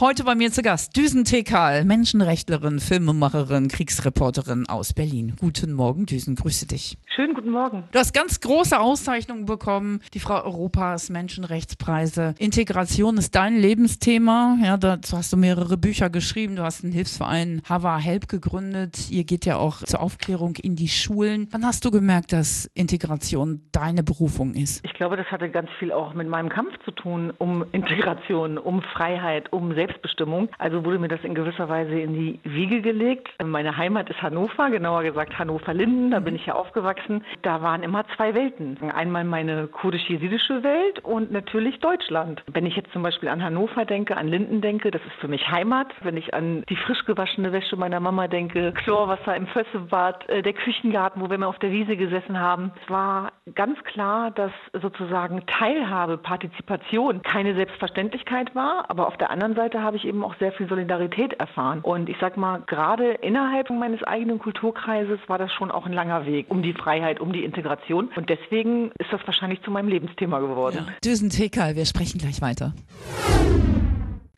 Heute bei mir zu Gast Düsen Tekal, Menschenrechtlerin, Filmemacherin, Kriegsreporterin aus Berlin. Guten Morgen, Düsen, grüße dich. Schönen guten Morgen. Du hast ganz große Auszeichnungen bekommen, die Frau Europas Menschenrechtspreise. Integration ist dein Lebensthema. Ja, dazu hast du mehrere Bücher geschrieben. Du hast einen Hilfsverein Hava Help gegründet. Ihr geht ja auch zur Aufklärung in die Schulen. Wann hast du gemerkt, dass Integration deine Berufung ist? Ich glaube, das hatte ganz viel auch mit meinem Kampf zu tun, um Integration, um Freiheit, um Selbst Selbstbestimmung. Also wurde mir das in gewisser Weise in die Wiege gelegt. Meine Heimat ist Hannover, genauer gesagt Hannover-Linden, da bin ich ja aufgewachsen. Da waren immer zwei Welten. Einmal meine kurdisch-jesidische Welt und natürlich Deutschland. Wenn ich jetzt zum Beispiel an Hannover denke, an Linden denke, das ist für mich Heimat. Wenn ich an die frisch gewaschene Wäsche meiner Mama denke, Chlorwasser im Fössebad, äh, der Küchengarten, wo wir mal auf der Wiese gesessen haben, es war ganz klar, dass sozusagen Teilhabe, Partizipation keine Selbstverständlichkeit war, aber auf der anderen Seite Seite habe ich eben auch sehr viel Solidarität erfahren. Und ich sag mal, gerade innerhalb meines eigenen Kulturkreises war das schon auch ein langer Weg um die Freiheit, um die Integration. Und deswegen ist das wahrscheinlich zu meinem Lebensthema geworden. Ja. Düsen Tekal, wir sprechen gleich weiter.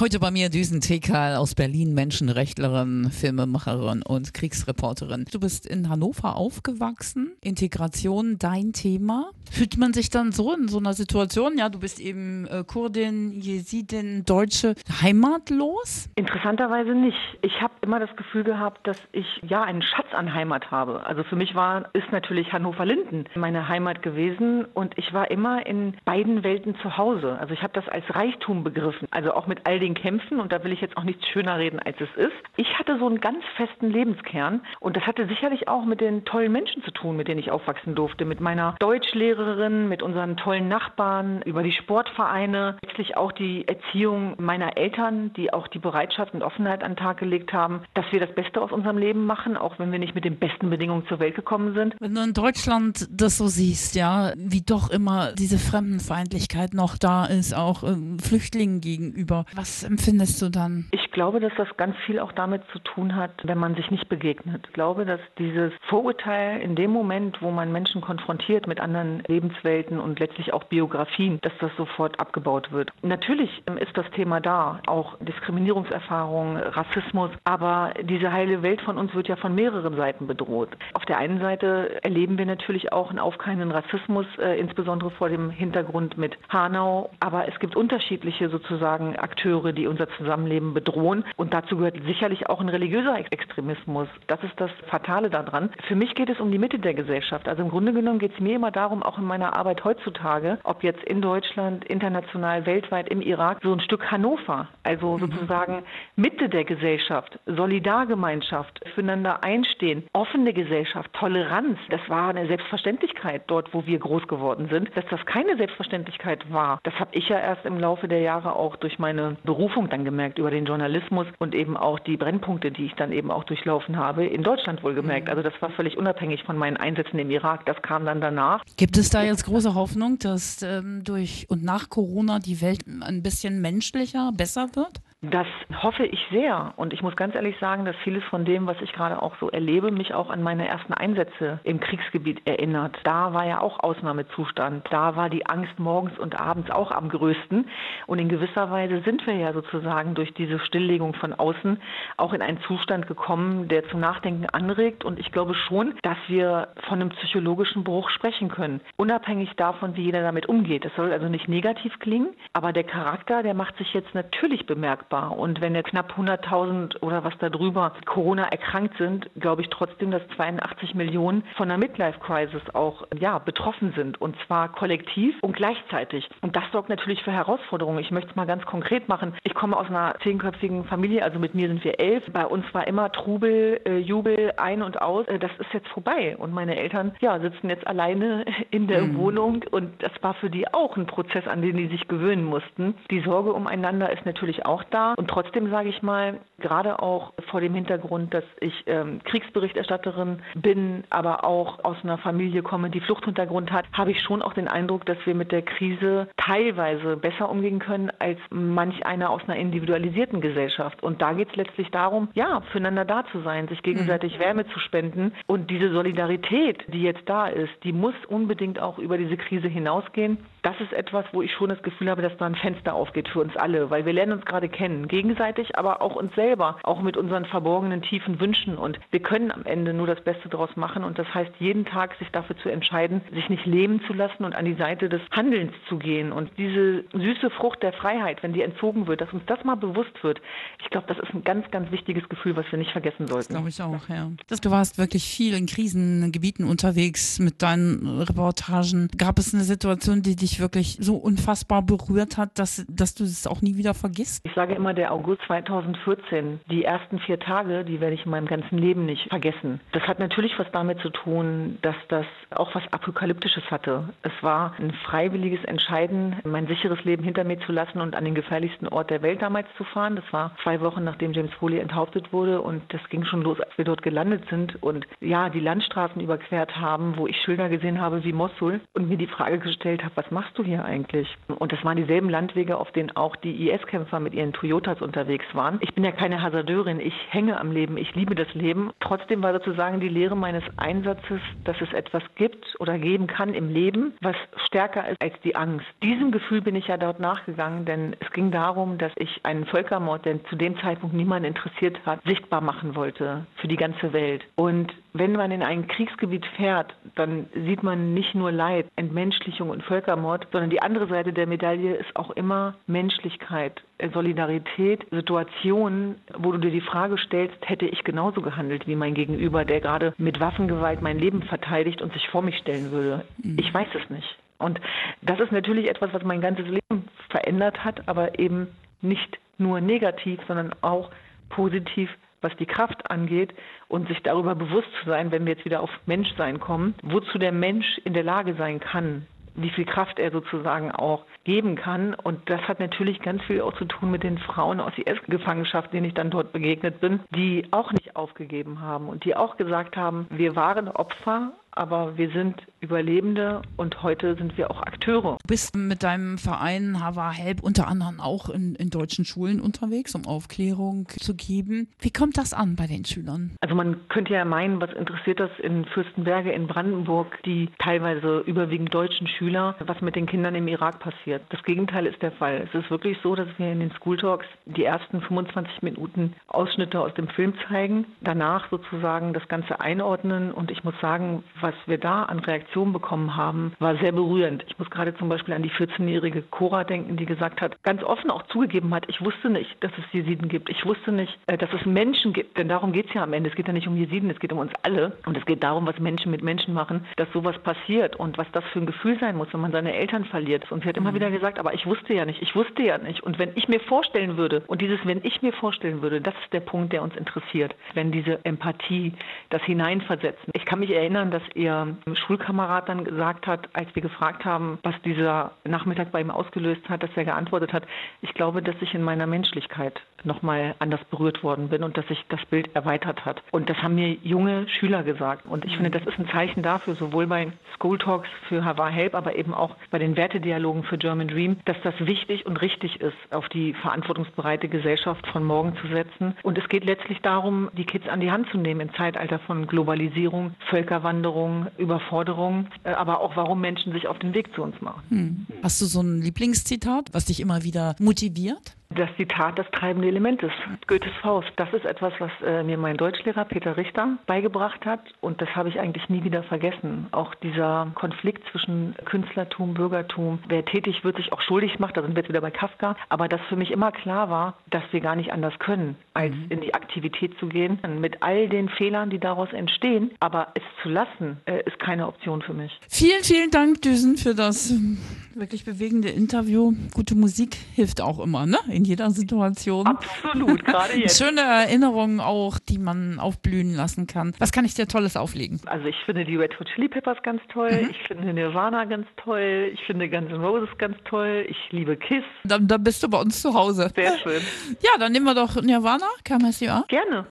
Heute bei mir Düsen Tekal aus Berlin, Menschenrechtlerin, Filmemacherin und Kriegsreporterin. Du bist in Hannover aufgewachsen. Integration, dein Thema. Fühlt man sich dann so in so einer Situation? Ja, du bist eben äh, Kurdin, Jesidin, Deutsche, heimatlos? Interessanterweise nicht. Ich habe immer das Gefühl gehabt, dass ich ja einen Schatz an Heimat habe. Also für mich war, ist natürlich Hannover-Linden meine Heimat gewesen und ich war immer in beiden Welten zu Hause. Also ich habe das als Reichtum begriffen. Also auch mit all den Kämpfen und da will ich jetzt auch nichts schöner reden, als es ist. Ich hatte so einen ganz festen Lebenskern und das hatte sicherlich auch mit den tollen Menschen zu tun, mit denen ich aufwachsen durfte, mit meiner Deutschlehrerin, mit unseren tollen Nachbarn, über die Sportvereine, letztlich auch die Erziehung meiner Eltern, die auch die Bereitschaft und Offenheit an den Tag gelegt haben, dass wir das Beste aus unserem Leben machen, auch wenn wir nicht mit den besten Bedingungen zur Welt gekommen sind. Wenn du in Deutschland das so siehst, ja, wie doch immer diese Fremdenfeindlichkeit noch da ist, auch äh, Flüchtlingen gegenüber, was empfindest du dann? Ich glaube, dass das ganz viel auch damit zu tun hat, wenn man sich nicht begegnet. Ich glaube, dass dieses Vorurteil in dem Moment, wo man Menschen konfrontiert mit anderen Lebenswelten und letztlich auch Biografien, dass das sofort abgebaut wird. Natürlich ist das Thema da, auch Diskriminierungserfahrung, Rassismus, aber diese heile Welt von uns wird ja von mehreren Seiten bedroht. Auf der einen Seite erleben wir natürlich auch einen aufkeimenden Rassismus, äh, insbesondere vor dem Hintergrund mit Hanau, aber es gibt unterschiedliche sozusagen Akteure, Akteure, die unser Zusammenleben bedrohen. Und dazu gehört sicherlich auch ein religiöser Extremismus. Das ist das Fatale daran. Für mich geht es um die Mitte der Gesellschaft. Also im Grunde genommen geht es mir immer darum, auch in meiner Arbeit heutzutage, ob jetzt in Deutschland, international, weltweit, im Irak, so ein Stück Hannover, also mhm. sozusagen Mitte der Gesellschaft, Solidargemeinschaft, füreinander einstehen, offene Gesellschaft, Toleranz. Das war eine Selbstverständlichkeit dort, wo wir groß geworden sind. Dass das keine Selbstverständlichkeit war, das habe ich ja erst im Laufe der Jahre auch durch meine Berufung dann gemerkt über den Journalismus und eben auch die Brennpunkte, die ich dann eben auch durchlaufen habe, in Deutschland wohl gemerkt. Mhm. Also das war völlig unabhängig von meinen Einsätzen im Irak. Das kam dann danach. Gibt es da jetzt große Hoffnung, dass ähm, durch und nach Corona die Welt ein bisschen menschlicher, besser wird? Das hoffe ich sehr. Und ich muss ganz ehrlich sagen, dass vieles von dem, was ich gerade auch so erlebe, mich auch an meine ersten Einsätze im Kriegsgebiet erinnert. Da war ja auch Ausnahmezustand. Da war die Angst morgens und abends auch am größten. Und in gewisser Weise sind wir ja sozusagen durch diese Stilllegung von außen auch in einen Zustand gekommen, der zum Nachdenken anregt. Und ich glaube schon, dass wir von einem psychologischen Bruch sprechen können. Unabhängig davon, wie jeder damit umgeht. Das soll also nicht negativ klingen, aber der Charakter, der macht sich jetzt natürlich bemerkbar machbar. Und wenn jetzt knapp 100.000 oder was darüber Corona erkrankt sind, glaube ich trotzdem, dass 82 Millionen von der Midlife-Crisis auch ja, betroffen sind. Und zwar kollektiv und gleichzeitig. Und das sorgt natürlich für Herausforderungen. Ich möchte es mal ganz konkret machen. Ich komme aus einer zehnköpfigen Familie, also mit mir sind wir elf. Bei uns war immer Trubel, äh, Jubel ein und aus. Äh, das ist jetzt vorbei. Und meine Eltern ja, sitzen jetzt alleine in der mhm. Wohnung. Und das war für die auch ein Prozess, an den die sich gewöhnen mussten. Die Sorge umeinander ist natürlich auch da. Und trotzdem sage ich mal, gerade auch vor dem Hintergrund, dass ich ähm, Kriegsberichterstatterin bin, aber auch aus einer Familie komme, die Fluchthintergrund hat, habe ich schon auch den Eindruck, dass wir mit der Krise teilweise besser umgehen können als manch einer aus einer individualisierten Gesellschaft. Und da geht es letztlich darum, ja, füreinander da zu sein, sich gegenseitig mhm. Wärme zu spenden. Und diese Solidarität, die jetzt da ist, die muss unbedingt auch über diese Krise hinausgehen. Das ist etwas, wo ich schon das Gefühl habe, dass da ein Fenster aufgeht für uns alle, weil wir lernen uns gerade kennen, gegenseitig, aber auch uns selber, auch mit unseren verborgenen tiefen Wünschen. Und wir können am Ende nur das Beste daraus machen. Und das heißt, jeden Tag sich dafür zu entscheiden, sich nicht lähmen zu lassen und an die Seite des Handelns zu gehen. Und diese süße Frucht der Freiheit, wenn die entzogen wird, dass uns das mal bewusst wird, ich glaube, das ist ein ganz, ganz wichtiges Gefühl, was wir nicht vergessen sollten. Das glaube ich auch, ja. Du warst wirklich viel in Krisengebieten unterwegs mit deinen Reportagen. Gab es eine Situation, die dich wirklich so unfassbar berührt hat, dass, dass du es auch nie wieder vergisst? Ich sage immer, der August 2014, die ersten vier Tage, die werde ich in meinem ganzen Leben nicht vergessen. Das hat natürlich was damit zu tun, dass das auch was Apokalyptisches hatte. Es war ein freiwilliges Entscheiden, mein sicheres Leben hinter mir zu lassen und an den gefährlichsten Ort der Welt damals zu fahren. Das war zwei Wochen nachdem James Foley enthauptet wurde und das ging schon los, als wir dort gelandet sind und ja, die Landstraßen überquert haben, wo ich Schilder gesehen habe wie Mosul und mir die Frage gestellt habe, was machst du hier eigentlich? Und das waren dieselben Landwege, auf denen auch die IS-Kämpfer mit ihren Toyotas unterwegs waren. Ich bin ja keine Hasardeurin, ich hänge am Leben, ich liebe das Leben. Trotzdem war sozusagen die Lehre meines Einsatzes, dass es etwas gibt oder geben kann im Leben, was stärker ist als die Angst. Diesem Gefühl bin ich ja dort nachgegangen, denn es ging darum, dass ich einen Völkermord, der zu dem Zeitpunkt niemand interessiert hat, sichtbar machen wollte für die ganze Welt. Und wenn man in ein Kriegsgebiet fährt, dann sieht man nicht nur Leid, Entmenschlichung und Völkermord, sondern die andere Seite der Medaille ist auch immer Menschlichkeit, Solidarität, Situationen, wo du dir die Frage stellst, hätte ich genauso gehandelt wie mein Gegenüber, der gerade mit Waffengewalt mein Leben verteidigt und sich vor mich stellen würde. Mhm. Ich weiß es nicht. Und das ist natürlich etwas, was mein ganzes Leben verändert hat, aber eben nicht nur negativ, sondern auch positiv was die Kraft angeht und sich darüber bewusst zu sein, wenn wir jetzt wieder auf Menschsein kommen, wozu der Mensch in der Lage sein kann, wie viel Kraft er sozusagen auch geben kann. Und das hat natürlich ganz viel auch zu tun mit den Frauen aus IS-Gefangenschaft, denen ich dann dort begegnet bin, die auch nicht aufgegeben haben und die auch gesagt haben, wir waren Opfer, aber wir sind Überlebende und heute sind wir auch Akteure. Du bist mit deinem Verein Hava Help unter anderem auch in, in deutschen Schulen unterwegs, um Aufklärung zu geben. Wie kommt das an bei den Schülern? Also man könnte ja meinen, was interessiert das in Fürstenberge in Brandenburg, die teilweise überwiegend deutschen Schüler, was mit den Kindern im Irak passiert. Das Gegenteil ist der Fall. Es ist wirklich so, dass wir in den School Talks die ersten 25 Minuten Ausschnitte aus dem Film zeigen, danach sozusagen das Ganze einordnen und ich muss sagen, was wir da an Reaktionen bekommen haben, war sehr berührend. Ich muss gerade zum Beispiel an die 14-jährige Cora denken, die gesagt hat, ganz offen auch zugegeben hat, ich wusste nicht, dass es Jesiden gibt. Ich wusste nicht, äh, dass es Menschen gibt, denn darum geht es ja am Ende. Es geht ja nicht um Jesiden, es geht um uns alle. Und es geht darum, was Menschen mit Menschen machen, dass sowas passiert und was das für ein Gefühl sein muss, wenn man seine Eltern verliert. Und sie hat immer mhm. wieder gesagt, aber ich wusste ja nicht, ich wusste ja nicht. Und wenn ich mir vorstellen würde, und dieses, wenn ich mir vorstellen würde, das ist der Punkt, der uns interessiert, wenn diese Empathie, das Hineinversetzen. Ich kann mich erinnern, dass ihr Schulkamerad dann gesagt hat, als wir gefragt haben, was dieser Nachmittag bei ihm ausgelöst hat, dass er geantwortet hat, ich glaube, dass ich in meiner Menschlichkeit nochmal anders berührt worden bin und dass sich das Bild erweitert hat. Und das haben mir junge Schüler gesagt. Und ich finde, das ist ein Zeichen dafür, sowohl bei School Talks für Havar Help, aber eben auch bei den Wertedialogen für German Dream, dass das wichtig und richtig ist, auf die verantwortungsbereite Gesellschaft von morgen zu setzen. Und es geht letztlich darum, die Kids an die Hand zu nehmen im Zeitalter von Globalisierung, Völkerwanderung, Überforderung, äh, aber auch warum Menschen sich auf den Weg zu uns machen. Hm. Hast du so ein Lieblingszitat, was dich immer wieder motiviert? Das Zitat das treibende Element ist. Goethes Faust. Das ist etwas, was äh, mir mein Deutschlehrer Peter Richter beigebracht hat und das habe ich eigentlich nie wieder vergessen. Auch dieser Konflikt zwischen Künstlertum, Bürgertum, wer tätig wird, sich auch schuldig macht, da sind wir jetzt wieder bei Kafka, aber dass für mich immer klar war, dass wir gar nicht anders können, als mhm. in die Aktivität zu gehen, mit all den Fehlern, die daraus entstehen, aber es zu lassen, äh, ist keine Option für mich. Vielen, vielen Dank, Düsen, für das Wirklich bewegende Interview. Gute Musik hilft auch immer, ne? In jeder Situation. Absolut, gerade jetzt. Schöne Erinnerungen auch, die man aufblühen lassen kann. Was kann ich dir Tolles auflegen? Also ich finde die Red Hot Chili Peppers ganz toll. Mhm. Ich finde Nirvana ganz toll. Ich finde Guns N' Roses ganz toll. Ich liebe Kiss. Dann, dann bist du bei uns zu Hause. Sehr schön. Ja, dann nehmen wir doch Nirvana. Come as you are. Gerne.